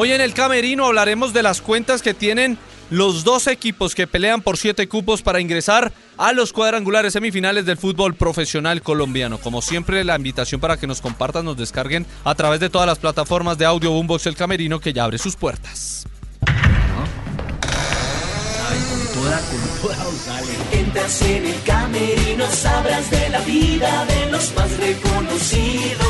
Hoy en el Camerino hablaremos de las cuentas que tienen los dos equipos que pelean por siete cupos para ingresar a los cuadrangulares semifinales del fútbol profesional colombiano. Como siempre, la invitación para que nos compartan, nos descarguen a través de todas las plataformas de audio Boombox El Camerino que ya abre sus puertas. Entras en el camerino, sabrás de la vida de los más reconocidos.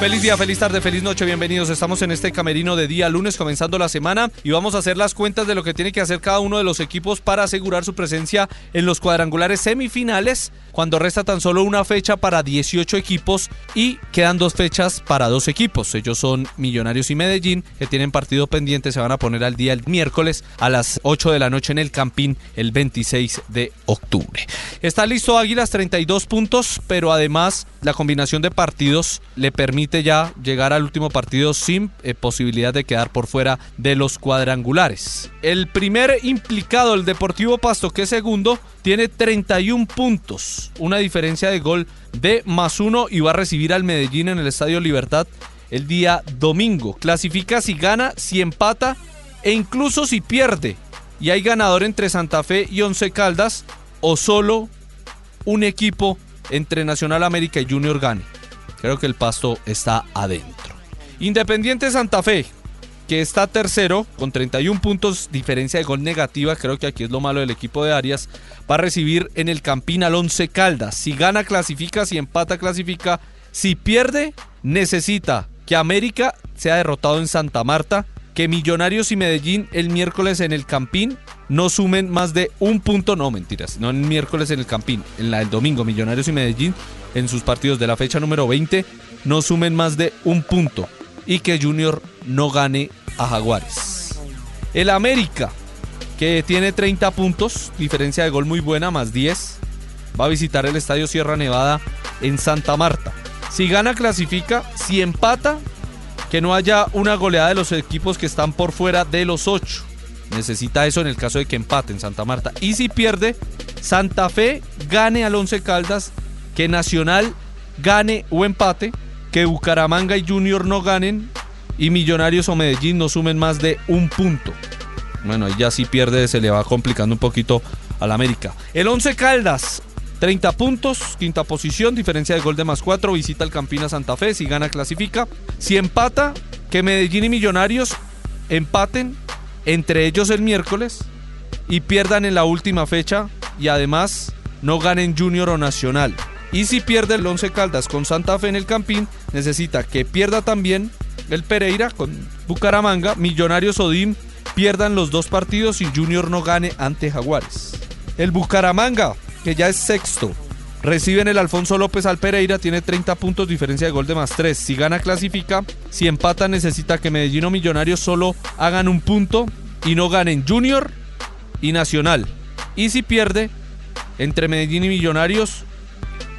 Feliz día, feliz tarde, feliz noche, bienvenidos. Estamos en este camerino de día lunes comenzando la semana y vamos a hacer las cuentas de lo que tiene que hacer cada uno de los equipos para asegurar su presencia en los cuadrangulares semifinales cuando resta tan solo una fecha para 18 equipos y quedan dos fechas para dos equipos. Ellos son Millonarios y Medellín que tienen partido pendiente, se van a poner al día el miércoles a las 8 de la noche en el Campín el 26 de octubre. Está listo Águilas 32 puntos, pero además la combinación de partidos le permite ya llegar al último partido sin eh, posibilidad de quedar por fuera de los cuadrangulares. El primer implicado, el Deportivo Pasto, que es segundo, tiene 31 puntos, una diferencia de gol de más uno y va a recibir al Medellín en el Estadio Libertad el día domingo. Clasifica si gana, si empata e incluso si pierde. Y hay ganador entre Santa Fe y Once Caldas o solo un equipo entre Nacional América y Junior gane. Creo que el pasto está adentro. Independiente Santa Fe, que está tercero con 31 puntos, diferencia de gol negativa, creo que aquí es lo malo del equipo de Arias, va a recibir en el Campín al 11 Caldas. Si gana clasifica, si empata clasifica, si pierde necesita que América sea derrotado en Santa Marta, que Millonarios y Medellín el miércoles en el Campín no sumen más de un punto, no mentiras, no el miércoles en el Campín, en la del domingo Millonarios y Medellín en sus partidos de la fecha número 20 no sumen más de un punto y que Junior no gane a Jaguares. El América, que tiene 30 puntos, diferencia de gol muy buena, más 10, va a visitar el Estadio Sierra Nevada en Santa Marta. Si gana, clasifica. Si empata, que no haya una goleada de los equipos que están por fuera de los 8. Necesita eso en el caso de que empate en Santa Marta. Y si pierde, Santa Fe gane al 11 Caldas, que Nacional gane o empate, que Bucaramanga y Junior no ganen y Millonarios o Medellín no sumen más de un punto. Bueno, ya si pierde se le va complicando un poquito al América. El 11 Caldas 30 puntos, quinta posición, diferencia de gol de más 4, visita el Campina Santa Fe, si gana clasifica. Si empata, que Medellín y Millonarios empaten entre ellos el miércoles y pierdan en la última fecha y además no ganen Junior o Nacional. Y si pierde el 11 Caldas con Santa Fe en el Campín, necesita que pierda también el Pereira con Bucaramanga, Millonarios Odim pierdan los dos partidos y Junior no gane ante Jaguares. El Bucaramanga que ya es sexto. Reciben el Alfonso López al Pereira, tiene 30 puntos, diferencia de gol de más 3. Si gana, clasifica. Si empata, necesita que Medellín o Millonarios solo hagan un punto y no ganen Junior y Nacional. Y si pierde, entre Medellín y Millonarios,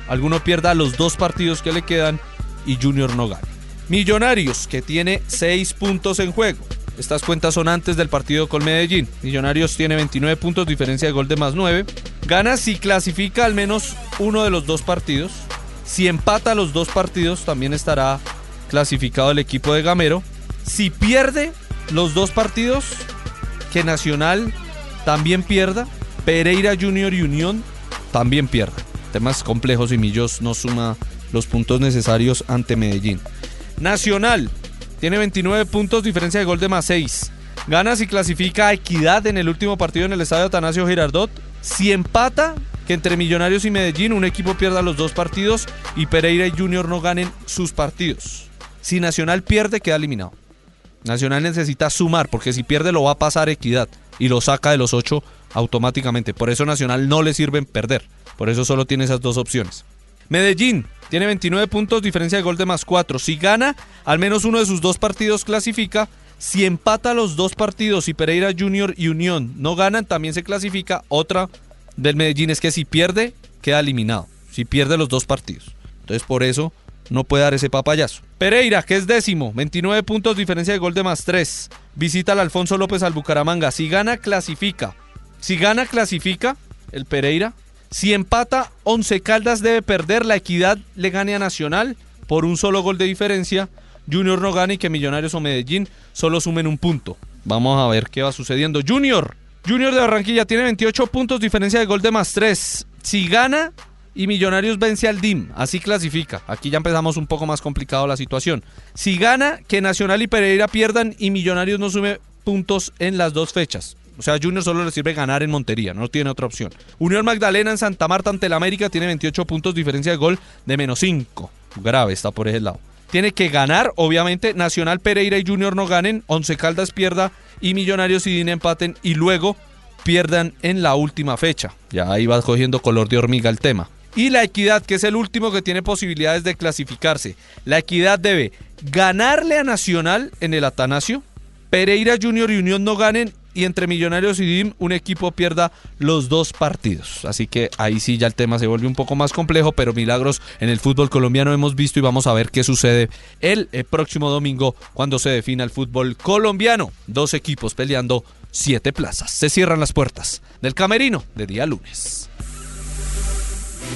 alguno pierda los dos partidos que le quedan y Junior no gane. Millonarios, que tiene 6 puntos en juego. Estas cuentas son antes del partido con Medellín. Millonarios tiene 29 puntos, diferencia de gol de más 9. Gana si clasifica al menos uno de los dos partidos. Si empata los dos partidos, también estará clasificado el equipo de Gamero. Si pierde los dos partidos, que Nacional también pierda. Pereira Junior y Unión también pierda. Temas complejos y Millos no suma los puntos necesarios ante Medellín. Nacional tiene 29 puntos, diferencia de gol de más 6. Gana si clasifica a Equidad en el último partido en el estadio Atanasio Girardot. Si empata, que entre Millonarios y Medellín un equipo pierda los dos partidos y Pereira y Junior no ganen sus partidos. Si Nacional pierde, queda eliminado. Nacional necesita sumar, porque si pierde lo va a pasar Equidad y lo saca de los ocho automáticamente. Por eso Nacional no le sirven perder. Por eso solo tiene esas dos opciones. Medellín tiene 29 puntos, diferencia de gol de más 4. Si gana, al menos uno de sus dos partidos clasifica. Si empata los dos partidos y Pereira Junior y Unión no ganan, también se clasifica. Otra del Medellín es que si pierde, queda eliminado. Si pierde los dos partidos. Entonces por eso no puede dar ese papayazo. Pereira, que es décimo, 29 puntos, diferencia de gol de más 3. Visita al Alfonso López al Bucaramanga. Si gana, clasifica. Si gana, clasifica el Pereira. Si empata, Once Caldas debe perder. La equidad le gane a Nacional por un solo gol de diferencia. Junior no gane y que Millonarios o Medellín solo sumen un punto. Vamos a ver qué va sucediendo. Junior, Junior de Barranquilla tiene 28 puntos, diferencia de gol de más 3. Si gana y Millonarios vence al DIM, así clasifica. Aquí ya empezamos un poco más complicado la situación. Si gana, que Nacional y Pereira pierdan y Millonarios no sume puntos en las dos fechas. O sea, Junior solo le sirve ganar en Montería, no tiene otra opción. Unión Magdalena en Santa Marta ante el América tiene 28 puntos, diferencia de gol de menos 5. Grave está por ese lado. Tiene que ganar, obviamente, Nacional Pereira y Junior no ganen, Once Caldas pierda y Millonarios y DIN empaten y luego pierdan en la última fecha. Ya ahí va cogiendo color de hormiga el tema. Y la Equidad, que es el último que tiene posibilidades de clasificarse. La Equidad debe ganarle a Nacional en el Atanasio, Pereira Junior y Unión no ganen y entre Millonarios y DIM un equipo pierda los dos partidos. Así que ahí sí ya el tema se vuelve un poco más complejo, pero milagros en el fútbol colombiano hemos visto y vamos a ver qué sucede el, el próximo domingo cuando se defina el fútbol colombiano. Dos equipos peleando siete plazas. Se cierran las puertas del camerino de día lunes.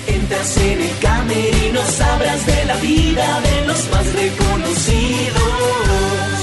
Entras en el camerino, sabrás de la vida de los más reconocidos